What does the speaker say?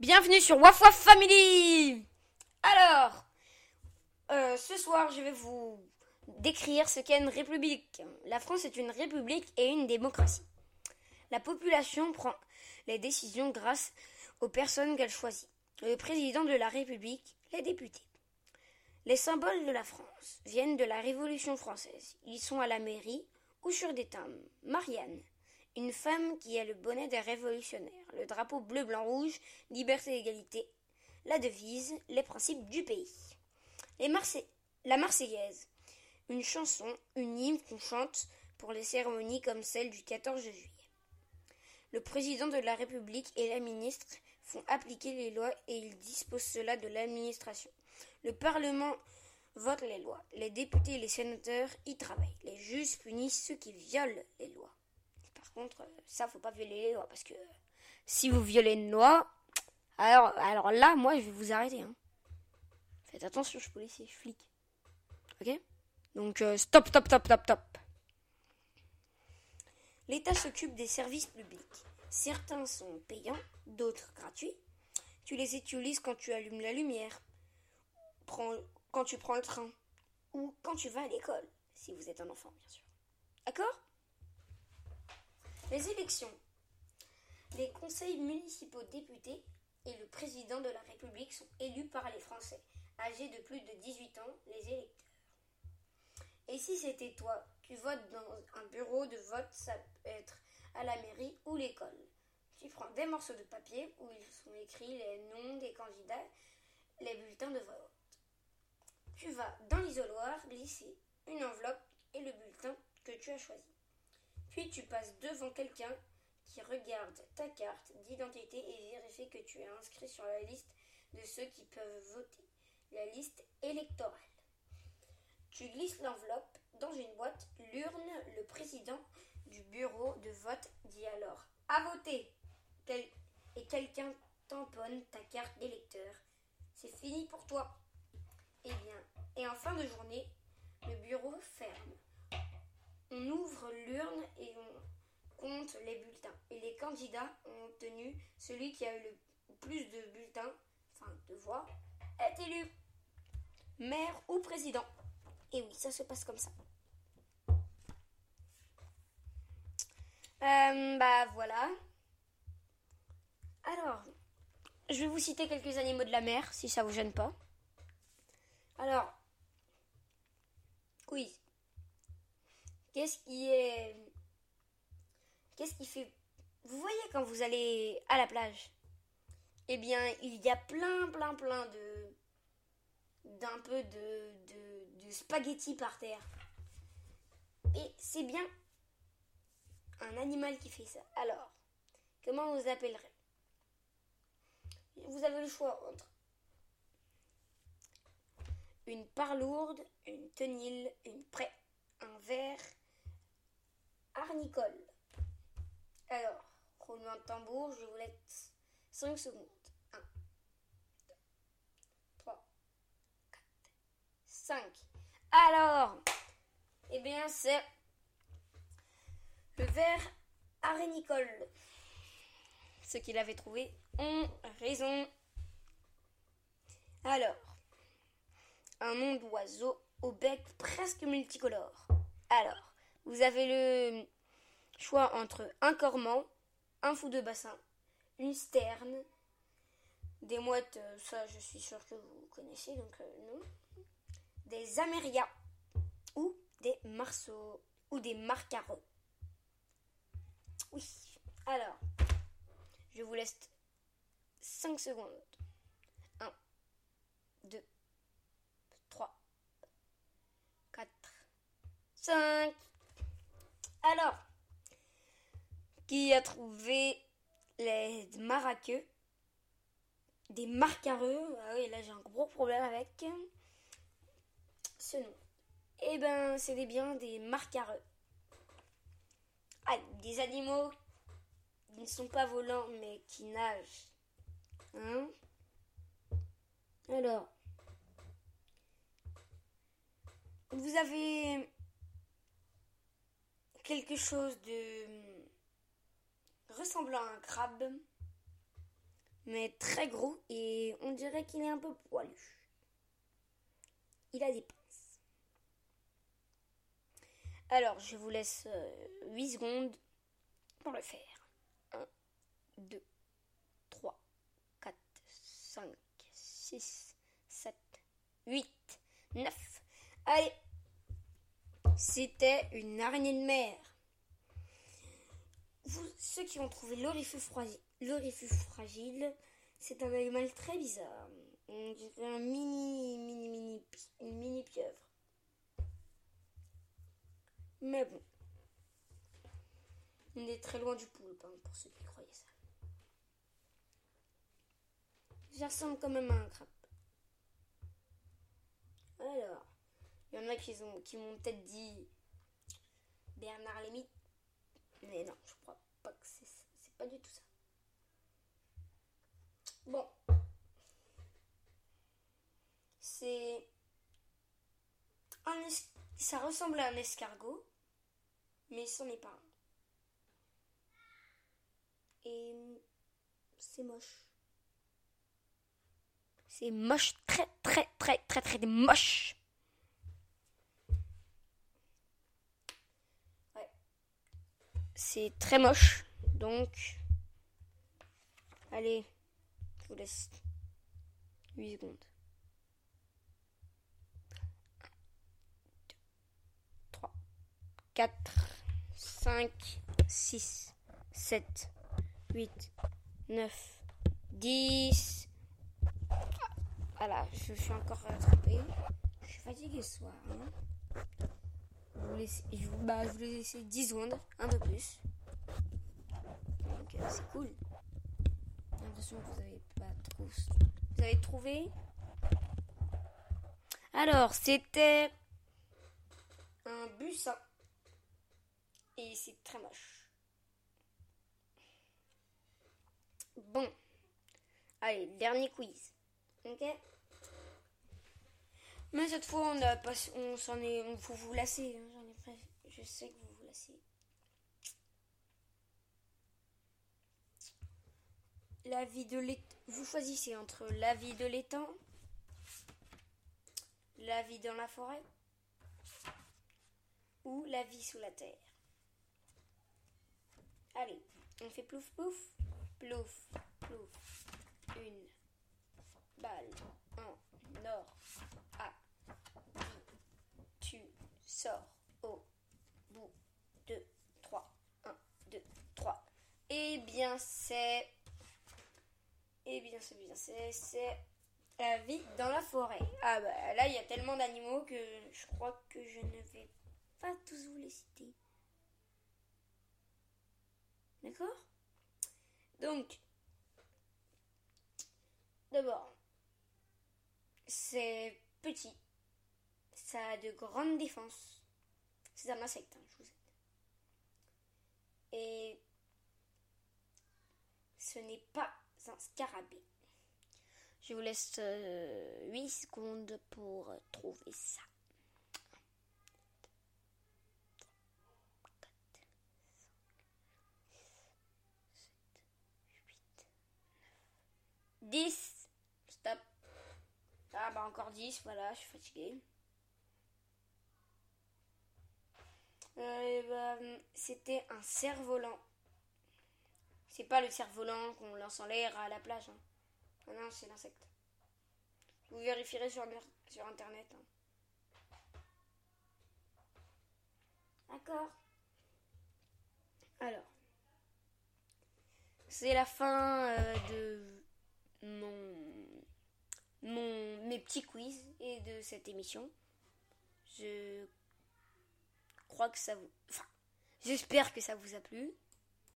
Bienvenue sur Waf Waf Family Alors, euh, ce soir, je vais vous décrire ce qu'est une république. La France est une république et une démocratie. La population prend les décisions grâce aux personnes qu'elle choisit. Le président de la République, les députés. Les symboles de la France viennent de la Révolution française. Ils sont à la mairie ou sur des timbres. Marianne, une femme qui a le bonnet des révolutionnaires, le drapeau bleu, blanc, rouge, liberté, égalité, la devise, les principes du pays. La Marseillaise, une chanson, une hymne qu'on chante pour les cérémonies comme celle du 14 juillet. Le président de la République et la ministre font appliquer les lois et ils disposent cela de l'administration. Le Parlement vote les lois. Les députés et les sénateurs y travaillent. Les juges punissent ceux qui violent les lois. Par contre, ça, faut pas violer les lois parce que si vous violez une loi, alors, alors là, moi, je vais vous arrêter. Hein. Faites attention, je suis policier, je suis flic. Ok? Donc, euh, stop, stop, stop, stop, stop. L'État s'occupe des services publics. Certains sont payants, d'autres gratuits. Tu les utilises quand tu allumes la lumière, quand tu prends le train ou quand tu vas à l'école, si vous êtes un enfant, bien sûr. D'accord? Les élections. Les conseils municipaux députés et le président de la République sont élus par les Français, âgés de plus de 18 ans, les électeurs. Et si c'était toi, tu votes dans un bureau de vote, ça peut être à la mairie ou l'école. Tu prends des morceaux de papier où ils sont écrits les noms des candidats, les bulletins de vote. Tu vas dans l'isoloir glisser une enveloppe et le bulletin que tu as choisi. Puis tu passes devant quelqu'un qui regarde ta carte d'identité et vérifie que tu es inscrit sur la liste de ceux qui peuvent voter, la liste électorale. Tu glisses l'enveloppe dans une boîte, l'urne, le président du bureau de vote dit alors à voter et quelqu'un tamponne ta carte d'électeur. C'est fini pour toi. Eh bien, et en fin de journée, le bureau ferme. On ouvre l'urne et on compte les bulletins. Et les candidats ont obtenu celui qui a eu le plus de bulletins, enfin de voix, est élu maire ou président. Et oui, ça se passe comme ça. Euh, bah voilà. Alors, je vais vous citer quelques animaux de la mer, si ça vous gêne pas. Alors, quiz. Qu'est-ce qui est. Qu'est-ce qui fait. Vous voyez quand vous allez à la plage Eh bien, il y a plein, plein, plein de. d'un peu de, de, spaghettis par terre. Et c'est bien un animal qui fait ça. Alors, comment vous appellerez? Vous avez le choix entre une parlourde, une tenille, une prêt, un verre arnicole. Alors, roulement de tambour, je vous laisse 5 secondes. 1, 2, 3, 4, 5. Alors, eh bien, c'est le verre arénicole. Ceux qui l'avaient trouvé ont raison. Alors, un nom d'oiseau au bec presque multicolore. Alors, vous avez le choix entre un cormant, un fou de bassin, une sterne, des mouettes, euh, ça je suis sûr que vous connaissez, donc euh, non, des amérias ou des marceaux ou des marcareux. Oui, alors, je vous laisse 5 secondes. 1, 2, 4, 5. Alors, qui a trouvé les maraqueux Des marcareux Ah oui, là j'ai un gros problème avec ce nom. Eh ben, c'est bien des marcareux. Ah, des animaux qui ne sont pas volants mais qui nagent. Hein? Alors, vous avez quelque chose de ressemblant à un crabe, mais très gros et on dirait qu'il est un peu poilu. Il a des pinces. Alors, je vous laisse 8 secondes pour le faire. 1, 2, 3, 4, 5, 6, 7, 8, 9. Allez C'était une araignée de mer. Vous, ceux qui ont trouvé l'orifus fragile, c'est un animal très bizarre. On un mini, mini, mini, une mini pieuvre. Mais bon. On est très loin du poulpe, hein, pour ceux qui croyaient ça. Ça ressemble quand même à un crabe. Alors, il y en a qui, qui m'ont peut-être dit Bernard Lémy. Mais non, je crois pas que c'est ça. C'est pas du tout ça. Bon. C'est un ça ressemble à un escargot, mais ce n'est pas un. Et c'est moche. C'est moche, très très très très très moche. C'est très moche. Donc, allez, je vous laisse 8 secondes. 3, 4, 5, 6, 7, 8, 9, 10, voilà, je suis encore rattrapée. Je suis fatiguée ce soir. Hein. Je, vous bah, je vous laisse 10 secondes, un peu plus. Donc euh, c'est cool. J'ai l'impression que vous avez pas trop. Vous avez trouvé Alors, c'était un bus. Et c'est très moche. Bon. Allez, dernier quiz. Ok mais cette fois, on a pas, on s'en est, on faut vous lasser. Hein, je sais que vous vous lassez. La vie de l'étang. Vous choisissez entre la vie de l'étang, la vie dans la forêt ou la vie sous la terre. Allez, on fait plouf plouf, plouf plouf. Une balle en or sort au bout de 3. 1, 2, 3. Eh bien, c'est. Eh bien, c'est bien, c'est. La vie dans la forêt. Ah bah là, il y a tellement d'animaux que je crois que je ne vais pas tous vous les citer. D'accord? Donc, d'abord, c'est petit. Ça a de grandes défenses. C'est un insecte, hein, je vous aide. Et ce n'est pas un scarabée. Je vous laisse 8 euh, secondes pour trouver ça. 10. Stop. Ah bah encore 10, voilà, je suis fatiguée. Euh, bah, c'était un cerf-volant. C'est pas le cerf-volant qu'on lance en l'air à la plage. Hein. Ah non, c'est l'insecte. Vous vérifierez sur, internet. Hein. D'accord. Alors, c'est la fin euh, de mon, mon, mes petits quiz et de cette émission. Je crois que ça vous. Enfin, j'espère que ça vous a plu.